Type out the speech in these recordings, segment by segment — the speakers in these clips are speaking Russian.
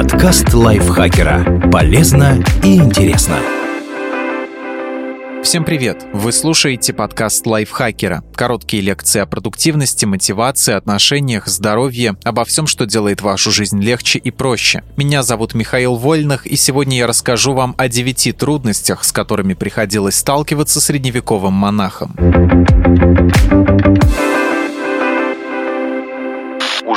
Подкаст лайфхакера. Полезно и интересно. Всем привет! Вы слушаете подкаст лайфхакера. Короткие лекции о продуктивности, мотивации, отношениях, здоровье, обо всем, что делает вашу жизнь легче и проще. Меня зовут Михаил Вольных, и сегодня я расскажу вам о девяти трудностях, с которыми приходилось сталкиваться средневековым монахам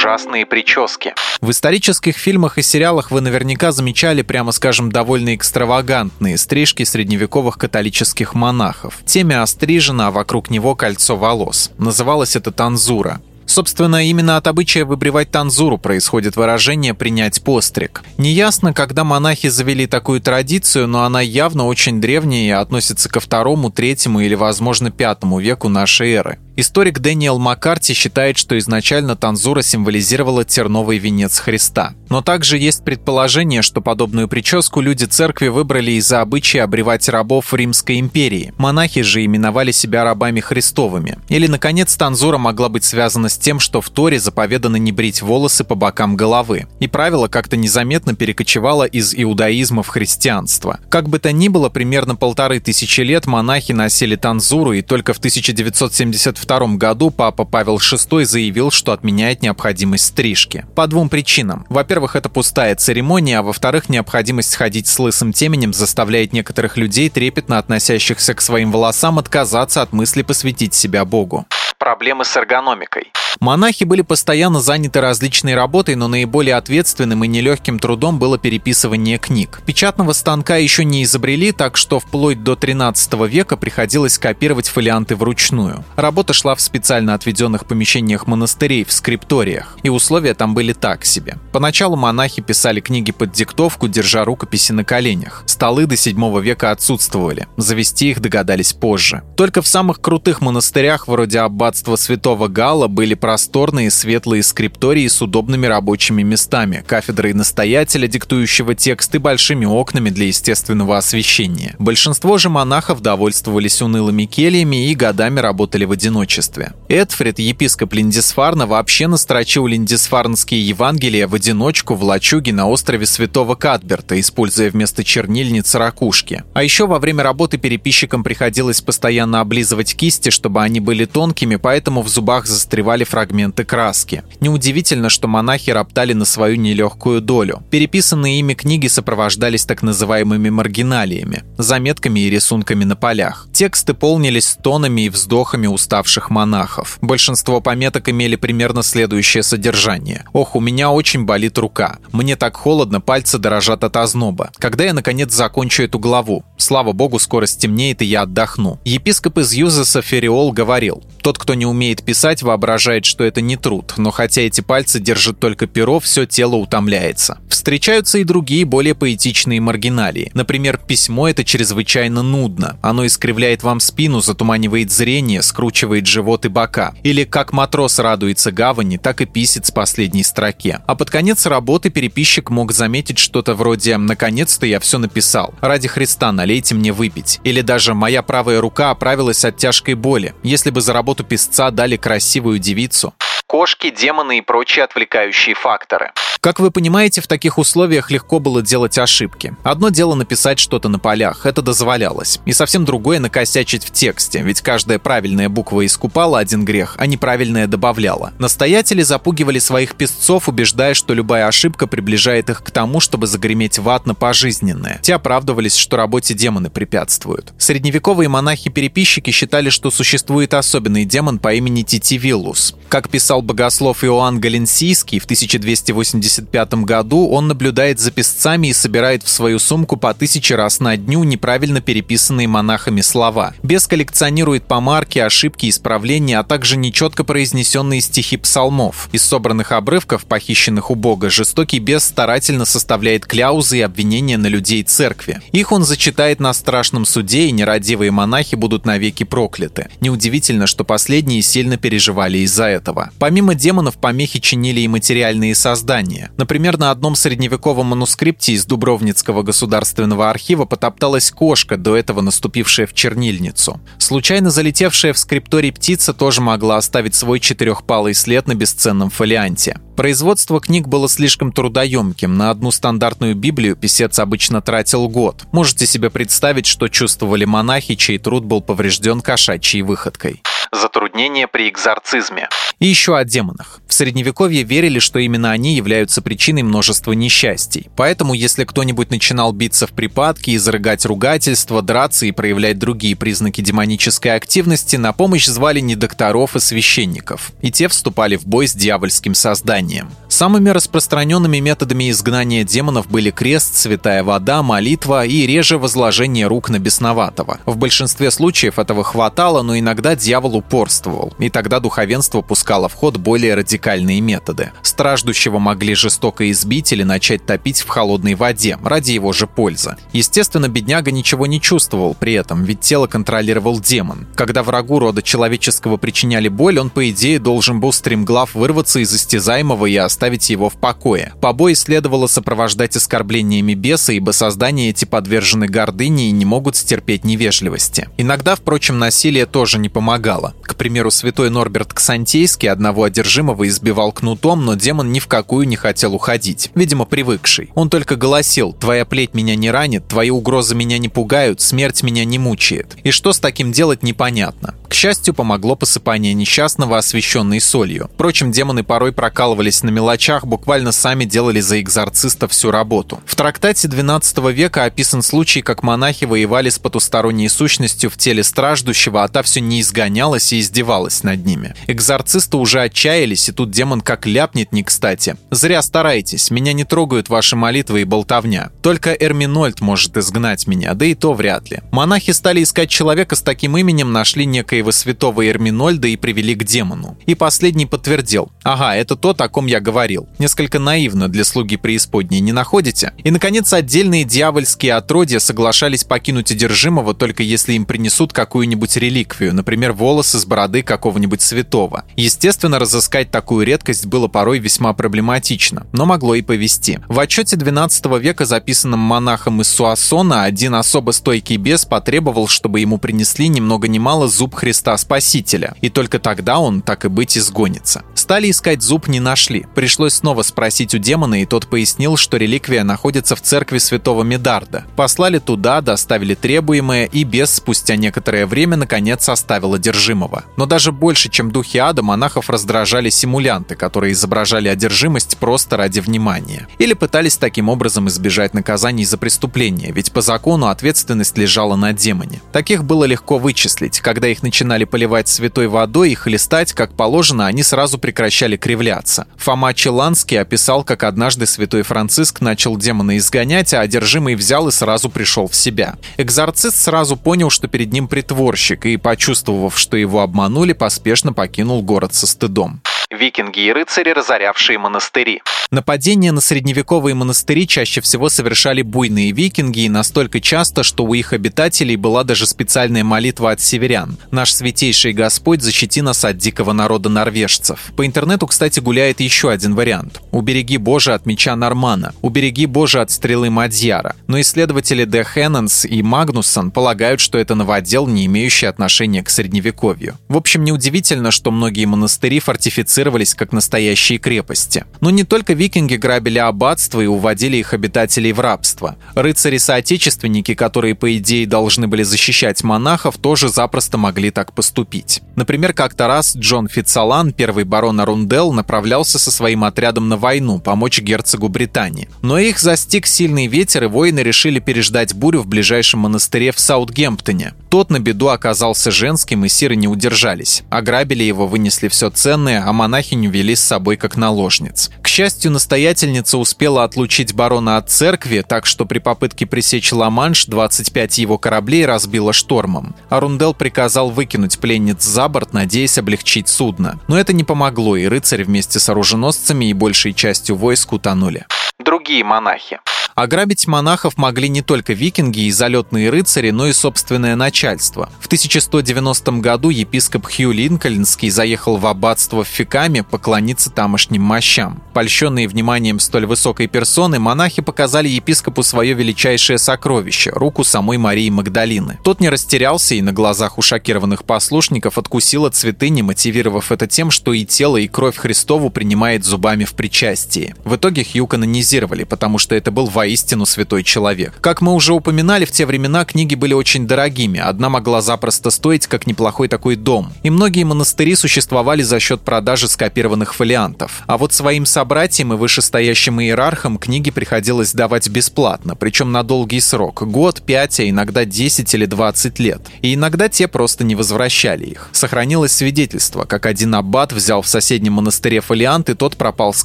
ужасные прически. В исторических фильмах и сериалах вы наверняка замечали, прямо скажем, довольно экстравагантные стрижки средневековых католических монахов. Теме острижено, а вокруг него кольцо волос. Называлось это танзура. Собственно, именно от обычая выбривать танзуру происходит выражение «принять постриг». Неясно, когда монахи завели такую традицию, но она явно очень древняя и относится ко второму, третьему или, возможно, пятому веку нашей эры. Историк Дэниел Маккарти считает, что изначально танзура символизировала терновый венец Христа. Но также есть предположение, что подобную прическу люди церкви выбрали из-за обычая обревать рабов в Римской империи. Монахи же именовали себя рабами Христовыми. Или, наконец, танзура могла быть связана с тем, что в Торе заповедано не брить волосы по бокам головы. И правило как-то незаметно перекочевало из иудаизма в христианство. Как бы то ни было, примерно полторы тысячи лет монахи носили танзуру, и только в 1972 1992 году папа Павел VI заявил, что отменяет необходимость стрижки. По двум причинам. Во-первых, это пустая церемония, а во-вторых, необходимость ходить с лысым теменем заставляет некоторых людей, трепетно относящихся к своим волосам, отказаться от мысли посвятить себя Богу проблемы с эргономикой. Монахи были постоянно заняты различной работой, но наиболее ответственным и нелегким трудом было переписывание книг. Печатного станка еще не изобрели, так что вплоть до 13 века приходилось копировать фолианты вручную. Работа шла в специально отведенных помещениях монастырей, в скрипториях, и условия там были так себе. Поначалу монахи писали книги под диктовку, держа рукописи на коленях. Столы до 7 века отсутствовали, завести их догадались позже. Только в самых крутых монастырях, вроде аббатства святого Гала, были просторные светлые скриптории с удобными рабочими местами, кафедрой настоятеля, диктующего текст и большими окнами для естественного освещения. Большинство же монахов довольствовались унылыми кельями и годами работали в одиночестве. Эдфрид, епископ Линдисфарна, вообще настрочил линдисфарнские Евангелия в одиночку в лачуге на острове Святого Кадберта, используя вместо чернильниц ракушки. А еще во время работы переписчикам приходилось постоянно облизывать кисти, чтобы они были тонкими, поэтому в зубах застревали фрагменты краски. Неудивительно, что монахи роптали на свою нелегкую долю. Переписанные ими книги сопровождались так называемыми маргиналиями, заметками и рисунками на полях. Тексты полнились стонами и вздохами уставших монахов. Большинство пометок имели примерно следующее содержание. «Ох, у меня очень болит рука. Мне так холодно, пальцы дорожат от озноба. Когда я, наконец, закончу эту главу? Слава богу, скоро стемнеет, и я отдохну». Епископ из Юзеса Фериол говорил, «Тот, кто не умеет писать, воображает, что это не труд, но хотя эти пальцы держат только перо, все тело утомляется. Встречаются и другие более поэтичные маргиналии. Например, письмо это чрезвычайно нудно. Оно искривляет вам спину, затуманивает зрение, скручивает живот и бока. Или как матрос радуется гавани, так и писец последней строке. А под конец работы переписчик мог заметить что-то вроде «наконец-то я все написал. Ради Христа налейте мне выпить». Или даже «моя правая рука оправилась от тяжкой боли. Если бы за работу писца дали красивую девицу, кошки, демоны и прочие отвлекающие факторы. Как вы понимаете, в таких условиях легко было делать ошибки. Одно дело написать что-то на полях, это дозволялось. И совсем другое накосячить в тексте, ведь каждая правильная буква искупала один грех, а неправильная добавляла. Настоятели запугивали своих песцов, убеждая, что любая ошибка приближает их к тому, чтобы загреметь в ад на пожизненное. Те оправдывались, что работе демоны препятствуют. Средневековые монахи-переписчики считали, что существует особенный демон по имени Титивиллус. Как писал богослов Иоанн Галенсийский в 1280 1975 году он наблюдает за песцами и собирает в свою сумку по тысяче раз на дню неправильно переписанные монахами слова. Бес коллекционирует помарки, ошибки, исправления, а также нечетко произнесенные стихи псалмов. Из собранных обрывков, похищенных у Бога, жестокий бес старательно составляет кляузы и обвинения на людей церкви. Их он зачитает на страшном суде, и нерадивые монахи будут навеки прокляты. Неудивительно, что последние сильно переживали из-за этого. Помимо демонов, помехи чинили и материальные создания. Например, на одном средневековом манускрипте из Дубровницкого государственного архива потопталась кошка, до этого наступившая в чернильницу. Случайно залетевшая в скрипторий птица тоже могла оставить свой четырехпалый след на бесценном фолианте. Производство книг было слишком трудоемким. На одну стандартную Библию писец обычно тратил год. Можете себе представить, что чувствовали монахи, чей труд был поврежден кошачьей выходкой. Затруднения при экзорцизме. И еще о демонах. Средневековье верили, что именно они являются причиной множества несчастий. Поэтому, если кто-нибудь начинал биться в припадке, изрыгать ругательства, драться и проявлять другие признаки демонической активности, на помощь звали не докторов и священников. И те вступали в бой с дьявольским созданием. Самыми распространенными методами изгнания демонов были крест, святая вода, молитва и реже возложение рук на бесноватого. В большинстве случаев этого хватало, но иногда дьявол упорствовал, и тогда духовенство пускало в ход более радикальные методы. Страждущего могли жестоко избить или начать топить в холодной воде, ради его же пользы. Естественно, бедняга ничего не чувствовал при этом, ведь тело контролировал демон. Когда врагу рода человеческого причиняли боль, он, по идее, должен был стремглав вырваться из истязаемого и оставить его в покое. Побои следовало сопровождать оскорблениями беса, ибо создания эти подвержены гордыне и не могут стерпеть невежливости. Иногда, впрочем, насилие тоже не помогало. К примеру, святой Норберт Ксантейский одного одержимого избивал кнутом, но демон ни в какую не хотел уходить, видимо, привыкший. Он только голосил «Твоя плеть меня не ранит, твои угрозы меня не пугают, смерть меня не мучает». И что с таким делать, непонятно. К счастью, помогло посыпание несчастного, освещенной солью. Впрочем, демоны порой прокалывались на мелочах буквально сами делали за экзорциста всю работу. В трактате XII века описан случай, как монахи воевали с потусторонней сущностью в теле страждущего, а та все не изгонялась и издевалась над ними. Экзорцисты уже отчаялись, и тут демон как ляпнет не кстати. «Зря старайтесь, меня не трогают ваши молитвы и болтовня. Только Эрминольд может изгнать меня, да и то вряд ли». Монахи стали искать человека с таким именем, нашли некоего святого Эрминольда и привели к демону. И последний подтвердил. «Ага, это тот, о ком я говорил. Несколько наивно для слуги преисподней, не находите? И, наконец, отдельные дьявольские отродья соглашались покинуть одержимого только если им принесут какую-нибудь реликвию, например, волосы с бороды какого-нибудь святого. Естественно, разыскать такую редкость было порой весьма проблематично, но могло и повести. В отчете 12 века, записанном монахом из Суассона, один особо стойкий бес потребовал, чтобы ему принесли ни много ни мало зуб Христа Спасителя, и только тогда он, так и быть, изгонится. Стали искать зуб, не нашли. Пришлось снова спросить у демона, и тот пояснил, что реликвия находится в церкви святого Медарда. Послали туда, доставили требуемое, и бес спустя некоторое время наконец оставил одержимого. Но даже больше, чем духи ада, монахов раздражали симулянты, которые изображали одержимость просто ради внимания. Или пытались таким образом избежать наказаний за преступление, ведь по закону ответственность лежала на демоне. Таких было легко вычислить. Когда их начинали поливать святой водой и хлестать, как положено, они сразу прекращали кривляться. Фома Челанский описал, как однажды святой Франциск начал демона изгонять, а одержимый взял и сразу пришел в себя. Экзорцист сразу понял, что перед ним притворщик, и, почувствовав, что его обманули, поспешно покинул город со стыдом викинги и рыцари, разорявшие монастыри. Нападения на средневековые монастыри чаще всего совершали буйные викинги и настолько часто, что у их обитателей была даже специальная молитва от северян. «Наш святейший Господь, защити нас от дикого народа норвежцев». По интернету, кстати, гуляет еще один вариант. «Убереги Боже от меча Нормана», «Убереги Боже от стрелы Мадьяра». Но исследователи Де Хенненс и Магнуссон полагают, что это новодел, не имеющий отношения к средневековью. В общем, неудивительно, что многие монастыри фортифицировали фортифицировались как настоящие крепости. Но не только викинги грабили аббатства и уводили их обитателей в рабство. Рыцари-соотечественники, которые, по идее, должны были защищать монахов, тоже запросто могли так поступить. Например, как-то раз Джон Фитцалан, первый барон Арундел, направлялся со своим отрядом на войну, помочь герцогу Британии. Но их застиг сильный ветер, и воины решили переждать бурю в ближайшем монастыре в Саутгемптоне. Тот на беду оказался женским, и сиры не удержались. Ограбили его, вынесли все ценное, а монахиню вели с собой как наложниц. К счастью, настоятельница успела отлучить барона от церкви, так что при попытке пресечь Ла-Манш 25 его кораблей разбило штормом. Арундел приказал выкинуть пленниц за борт, надеясь облегчить судно. Но это не помогло, и рыцарь вместе с оруженосцами и большей частью войск утонули другие монахи. Ограбить монахов могли не только викинги и залетные рыцари, но и собственное начальство. В 1190 году епископ Хью Линкольнский заехал в аббатство в Фикаме поклониться тамошним мощам. Польщенные вниманием столь высокой персоны, монахи показали епископу свое величайшее сокровище – руку самой Марии Магдалины. Тот не растерялся и на глазах у шокированных послушников откусил от святыни, мотивировав это тем, что и тело, и кровь Христову принимает зубами в причастии. В итоге Хью канонизировали, потому что это был воистину святой человек. Как мы уже упоминали, в те времена книги были очень дорогими. Одна могла запросто стоить, как неплохой такой дом. И многие монастыри существовали за счет продажи скопированных фолиантов. А вот своим собратьям и вышестоящим иерархам книги приходилось давать бесплатно, причем на долгий срок – год, пять, а иногда 10 или 20 лет. И иногда те просто не возвращали их. Сохранилось свидетельство, как один аббат взял в соседнем монастыре фолиант, и тот пропал с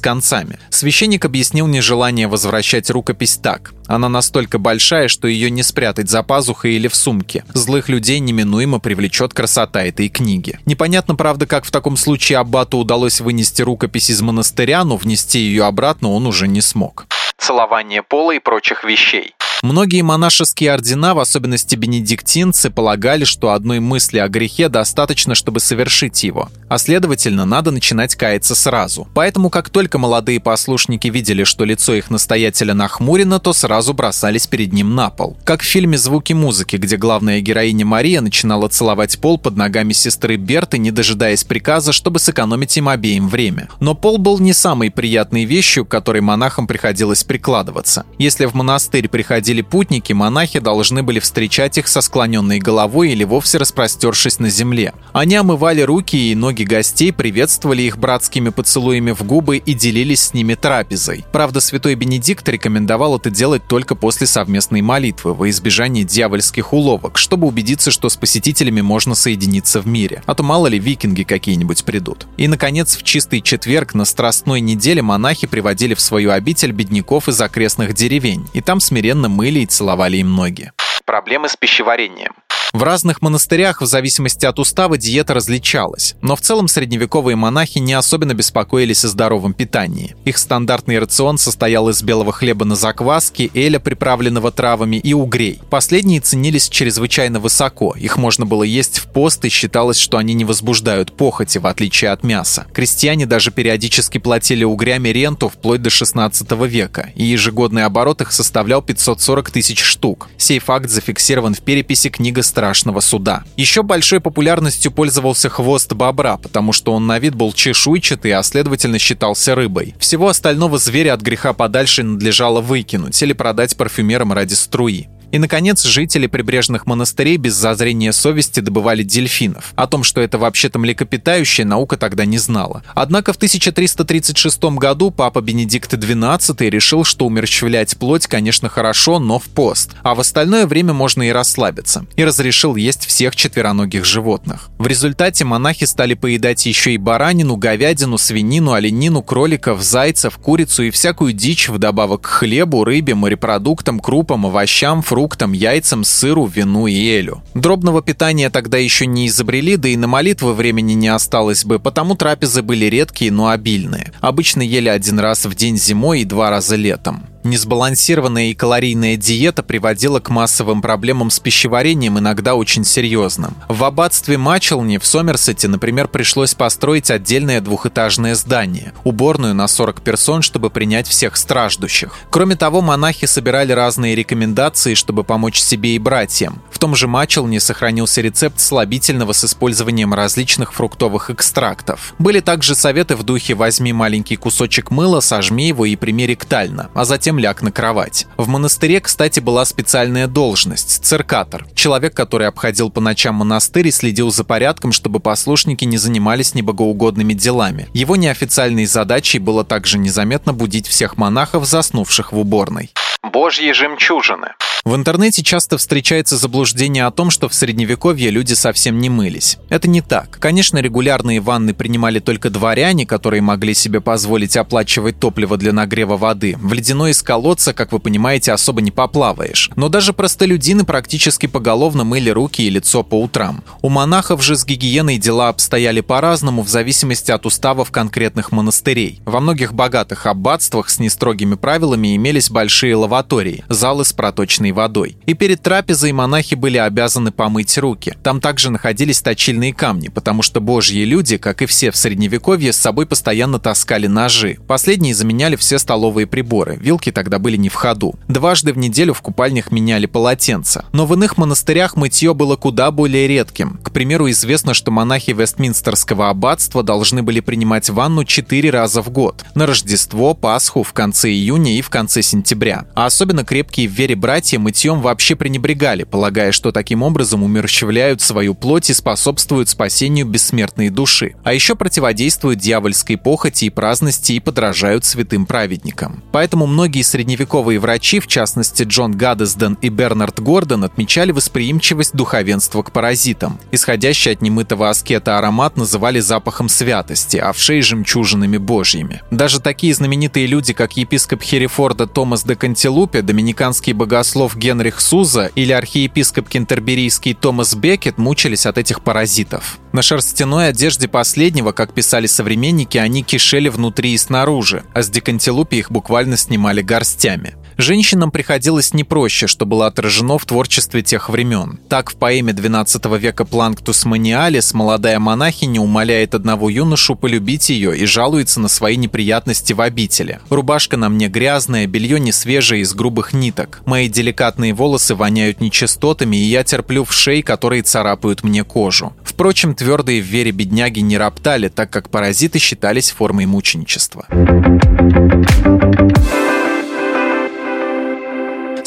концами. Священник объяснил нежелание возвращать рукопись так. Она настолько большая, что ее не спрятать за пазухой или в сумке. Злых людей неминуемо привлечет красота этой книги. Непонятно, правда, как в таком случае аббату удалось вынести рукопись из монастыря, но внести ее обратно он уже не смог. Целование пола и прочих вещей. Многие монашеские ордена, в особенности бенедиктинцы, полагали, что одной мысли о грехе достаточно, чтобы совершить его, а следовательно, надо начинать каяться сразу. Поэтому, как только молодые послушники видели, что лицо их настоятеля нахмурено, то сразу бросались перед ним на пол. Как в фильме «Звуки музыки», где главная героиня Мария начинала целовать пол под ногами сестры Берты, не дожидаясь приказа, чтобы сэкономить им обеим время. Но пол был не самой приятной вещью, к которой монахам приходилось прикладываться. Если в монастырь приходили приходили путники, монахи должны были встречать их со склоненной головой или вовсе распростершись на земле. Они омывали руки и ноги гостей, приветствовали их братскими поцелуями в губы и делились с ними трапезой. Правда, святой Бенедикт рекомендовал это делать только после совместной молитвы, во избежание дьявольских уловок, чтобы убедиться, что с посетителями можно соединиться в мире. А то мало ли викинги какие-нибудь придут. И, наконец, в чистый четверг на Страстной неделе монахи приводили в свою обитель бедняков из окрестных деревень, и там смиренно мыли и целовали им ноги. Проблемы с пищеварением. В разных монастырях в зависимости от устава диета различалась, но в целом средневековые монахи не особенно беспокоились о здоровом питании. Их стандартный рацион состоял из белого хлеба на закваске, эля, приправленного травами, и угрей. Последние ценились чрезвычайно высоко, их можно было есть в пост и считалось, что они не возбуждают похоти, в отличие от мяса. Крестьяне даже периодически платили угрями ренту вплоть до 16 века, и ежегодный оборот их составлял 540 тысяч штук. Сей факт зафиксирован в переписи книга страшного суда. Еще большой популярностью пользовался хвост бобра, потому что он на вид был чешуйчатый, а следовательно считался рыбой. Всего остального зверя от греха подальше надлежало выкинуть или продать парфюмерам ради струи. И, наконец, жители прибрежных монастырей без зазрения совести добывали дельфинов. О том, что это вообще-то млекопитающее, наука тогда не знала. Однако в 1336 году папа Бенедикт XII решил, что умерщвлять плоть, конечно, хорошо, но в пост, а в остальное время можно и расслабиться, и разрешил есть всех четвероногих животных. В результате монахи стали поедать еще и баранину, говядину, свинину, оленину, кроликов, зайцев, курицу и всякую дичь вдобавок к хлебу, рыбе, морепродуктам, крупам, овощам, фруктам, фруктам, яйцам, сыру, вину и элю. Дробного питания тогда еще не изобрели, да и на молитвы времени не осталось бы, потому трапезы были редкие, но обильные. Обычно ели один раз в день зимой и два раза летом. Несбалансированная и калорийная диета приводила к массовым проблемам с пищеварением, иногда очень серьезным. В аббатстве Мачелни в Сомерсете, например, пришлось построить отдельное двухэтажное здание, уборную на 40 персон, чтобы принять всех страждущих. Кроме того, монахи собирали разные рекомендации, чтобы помочь себе и братьям. В том же Мачелне сохранился рецепт слабительного с использованием различных фруктовых экстрактов. Были также советы в духе «возьми маленький кусочек мыла, сожми его и прими ректально», а затем затем ляг на кровать. В монастыре, кстати, была специальная должность – циркатор. Человек, который обходил по ночам монастырь и следил за порядком, чтобы послушники не занимались небогоугодными делами. Его неофициальной задачей было также незаметно будить всех монахов, заснувших в уборной. Божьи жемчужины. В интернете часто встречается заблуждение о том, что в средневековье люди совсем не мылись. Это не так. Конечно, регулярные ванны принимали только дворяне, которые могли себе позволить оплачивать топливо для нагрева воды. В ледяной из колодца, как вы понимаете, особо не поплаваешь. Но даже простолюдины практически поголовно мыли руки и лицо по утрам. У монахов же с гигиеной дела обстояли по-разному в зависимости от уставов конкретных монастырей. Во многих богатых аббатствах с нестрогими правилами имелись большие лаватории, залы с проточной водой. И перед трапезой монахи были обязаны помыть руки. Там также находились точильные камни, потому что божьи люди, как и все в средневековье, с собой постоянно таскали ножи. Последние заменяли все столовые приборы, вилки тогда были не в ходу. Дважды в неделю в купальнях меняли полотенца. Но в иных монастырях мытье было куда более редким. К примеру, известно, что монахи Вестминстерского аббатства должны были принимать ванну четыре раза в год. На Рождество, Пасху, в конце июня и в конце сентября. А особенно крепкие в вере братья мытьем вообще пренебрегали, полагая, что таким образом умерщвляют свою плоть и способствуют спасению бессмертной души. А еще противодействуют дьявольской похоти и праздности и подражают святым праведникам. Поэтому многие средневековые врачи, в частности Джон Гаддесден и Бернард Гордон, отмечали восприимчивость духовенства к паразитам. Исходящий от немытого аскета аромат называли запахом святости, а в шее жемчужинами божьими. Даже такие знаменитые люди, как епископ Херефорда Томас де Кантилупе, доминиканский богослов Генрих Суза или архиепископ кентерберийский Томас Бекет мучились от этих паразитов. На шерстяной одежде последнего, как писали современники, они кишели внутри и снаружи, а с декантилупи их буквально снимали горстями. Женщинам приходилось не проще, что было отражено в творчестве тех времен. Так, в поэме XII века «Планктус маниалис» молодая монахиня умоляет одного юношу полюбить ее и жалуется на свои неприятности в обители. «Рубашка на мне грязная, белье не свежее из грубых ниток. Мои деликатные волосы воняют нечистотами, и я терплю в шеи, которые царапают мне кожу». Впрочем, твердые в вере бедняги не роптали, так как паразиты считались формой мученичества.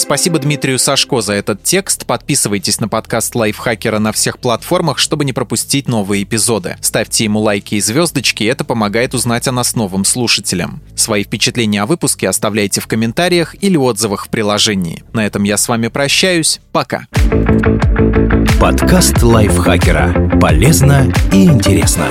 Спасибо Дмитрию Сашко за этот текст. Подписывайтесь на подкаст Лайфхакера на всех платформах, чтобы не пропустить новые эпизоды. Ставьте ему лайки и звездочки, это помогает узнать о нас новым слушателям. Свои впечатления о выпуске оставляйте в комментариях или отзывах в приложении. На этом я с вами прощаюсь. Пока. Подкаст Лайфхакера. Полезно и интересно.